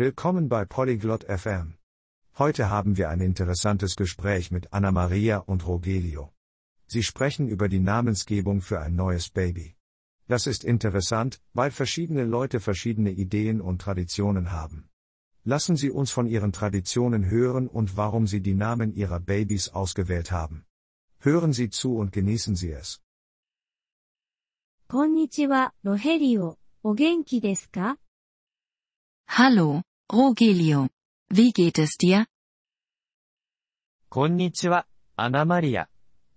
Willkommen bei Polyglot FM. Heute haben wir ein interessantes Gespräch mit Anna Maria und Rogelio. Sie sprechen über die Namensgebung für ein neues Baby. Das ist interessant, weil verschiedene Leute verschiedene Ideen und Traditionen haben. Lassen Sie uns von Ihren Traditionen hören und warum Sie die Namen Ihrer Babys ausgewählt haben. Hören Sie zu und genießen Sie es. こんにちは、ロヘリオ。お元気ですか Hallo, Rogelio. Wie geht es dir? こんにちは、アナマリア。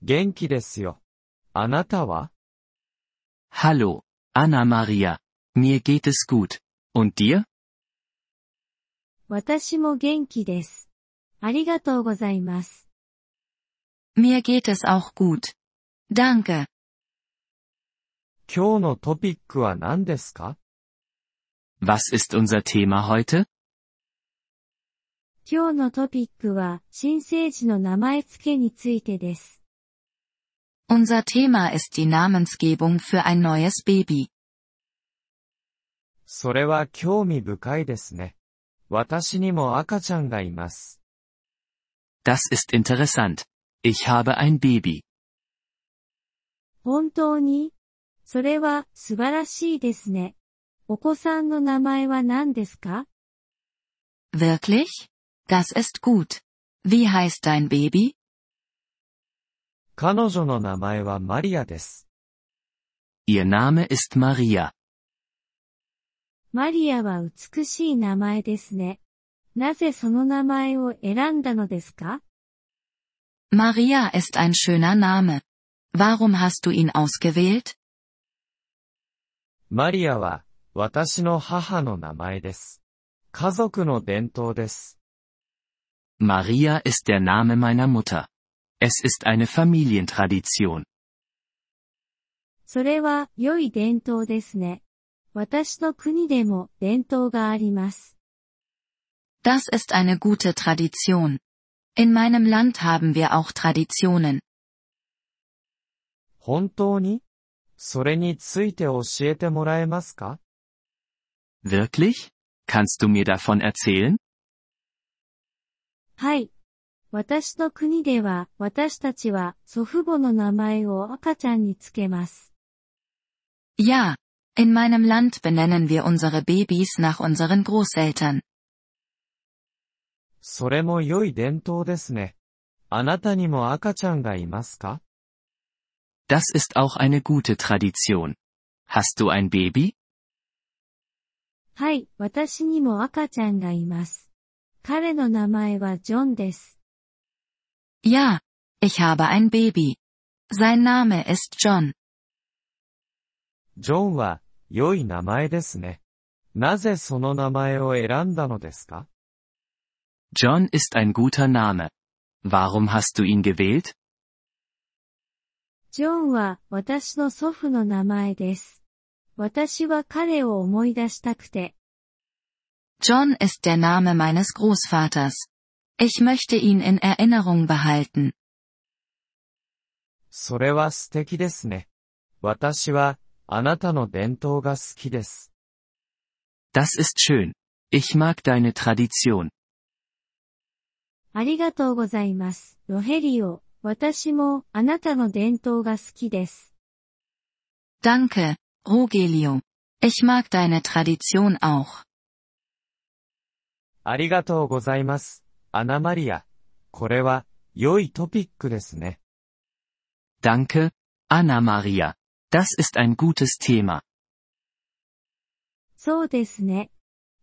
元気ですよ。あなたは Hallo, Anna Maria. Mir geht es gut. Und dir? 私も元気です。ありがとうございます。 Mir geht es auch gut. Danke. 今日のトピックは何ですか Was ist unser Thema heute? 今日のトピックは、新生児の名前付けについてです。Unser Thema ist die Namensgebung für ein neues Baby. それは興味深いですね。私にも赤ちゃんがいます。Das ist interessant. Ich habe ein Baby. 本当にそれは素晴らしいですね。お子さんの名前は何ですか Wirklich? Das ist gut. Wie heißt dein Baby? 彼女の名前はマリアです。 Ihr Name ist Maria. マリアは美しい名前ですね。なぜその名前を選んだのですか Maria ist ein schöner Name. Warum hast du ihn ausgewählt? マリアは、私の母の名前です。家族の伝統です。 Maria ist der Name meiner Mutter. Es ist eine Familientradition. それは良い伝統ですね。私の国でも伝統があります。 Das ist eine gute Tradition. In meinem Land haben wir auch Traditionen. 本当にそれについて教えてもらえますか Wirklich? Kannst du mir davon erzählen? はい。私の国では私たちは祖父母の名前を赤ちゃんにつけます。Ja. In meinem Land benennen wir unsere Babys nach unseren Großeltern. それも良い伝統ですね。あなたにも赤ちゃんがいますか Das ist auch eine gute Tradition. Hast du ein Baby? はい、私にも赤ちゃんがいます。彼の名前はジョンです。 Ja. Ich habe ein Baby. Sein Name ist John. ジョンは、良い名前ですね。なぜその名前を選んだのですか John ist ein guter Name. Warum hast du ihn gewählt? ジョンは私の祖父の名前です。私は彼を思い出したくて。 John ist der Name meines Großvaters. Ich möchte ihn in Erinnerung behalten. それは素敵ですね。私は、あなたの伝統が好きです。 Das ist schön. Ich mag deine Tradition. ありがとうございます。ロヘリオ。私もあなたの伝統が好きです。 Danke, Rogelio. Ich mag deine Tradition auch. ありがとうございます。アナマリア。これは、良いトピックですね。Danke, Anna Maria. Das ist ein gutes Thema. そうですね。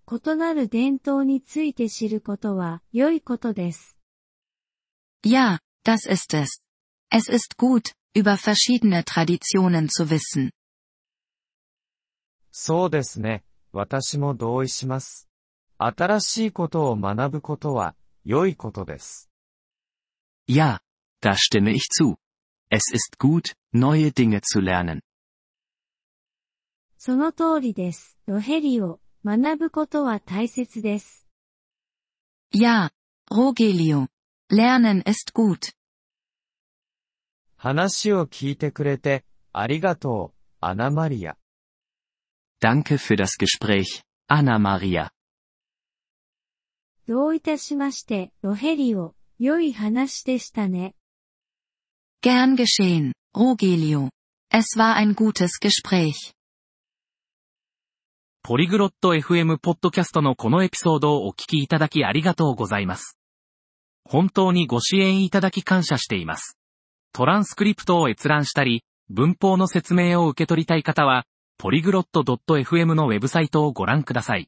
異なる伝統について知ることは良いことです。Ja, das ist es. Es ist gut, über verschiedene Traditionen zu wissen. そうですね。私も同意します。新しいことを学ぶことは、良いことです。Ja, da stimme ich zu. Es ist gut, neue Dinge zu lernen. その通りです。ロヘリオ。学ぶことは大切です。Ja, Rogelio. Lernen ist gut. 話を聞いてくれて、ありがとう、アナマリア。Danke für das Gespräch, Anna Maria. どういたしまして、ロヘリオ、良い話でしたね。Gern geschehen, Rogelio. Es war ein gutes Gespräch. ポリグロット FM ポッドキャストのこのエピソードをお聞きいただきありがとうございます。本当にご支援いただき感謝しています。トランスクリプトを閲覧したり、文法の説明を受け取りたい方は、ポリグロット .fm のウェブサイトをご覧ください。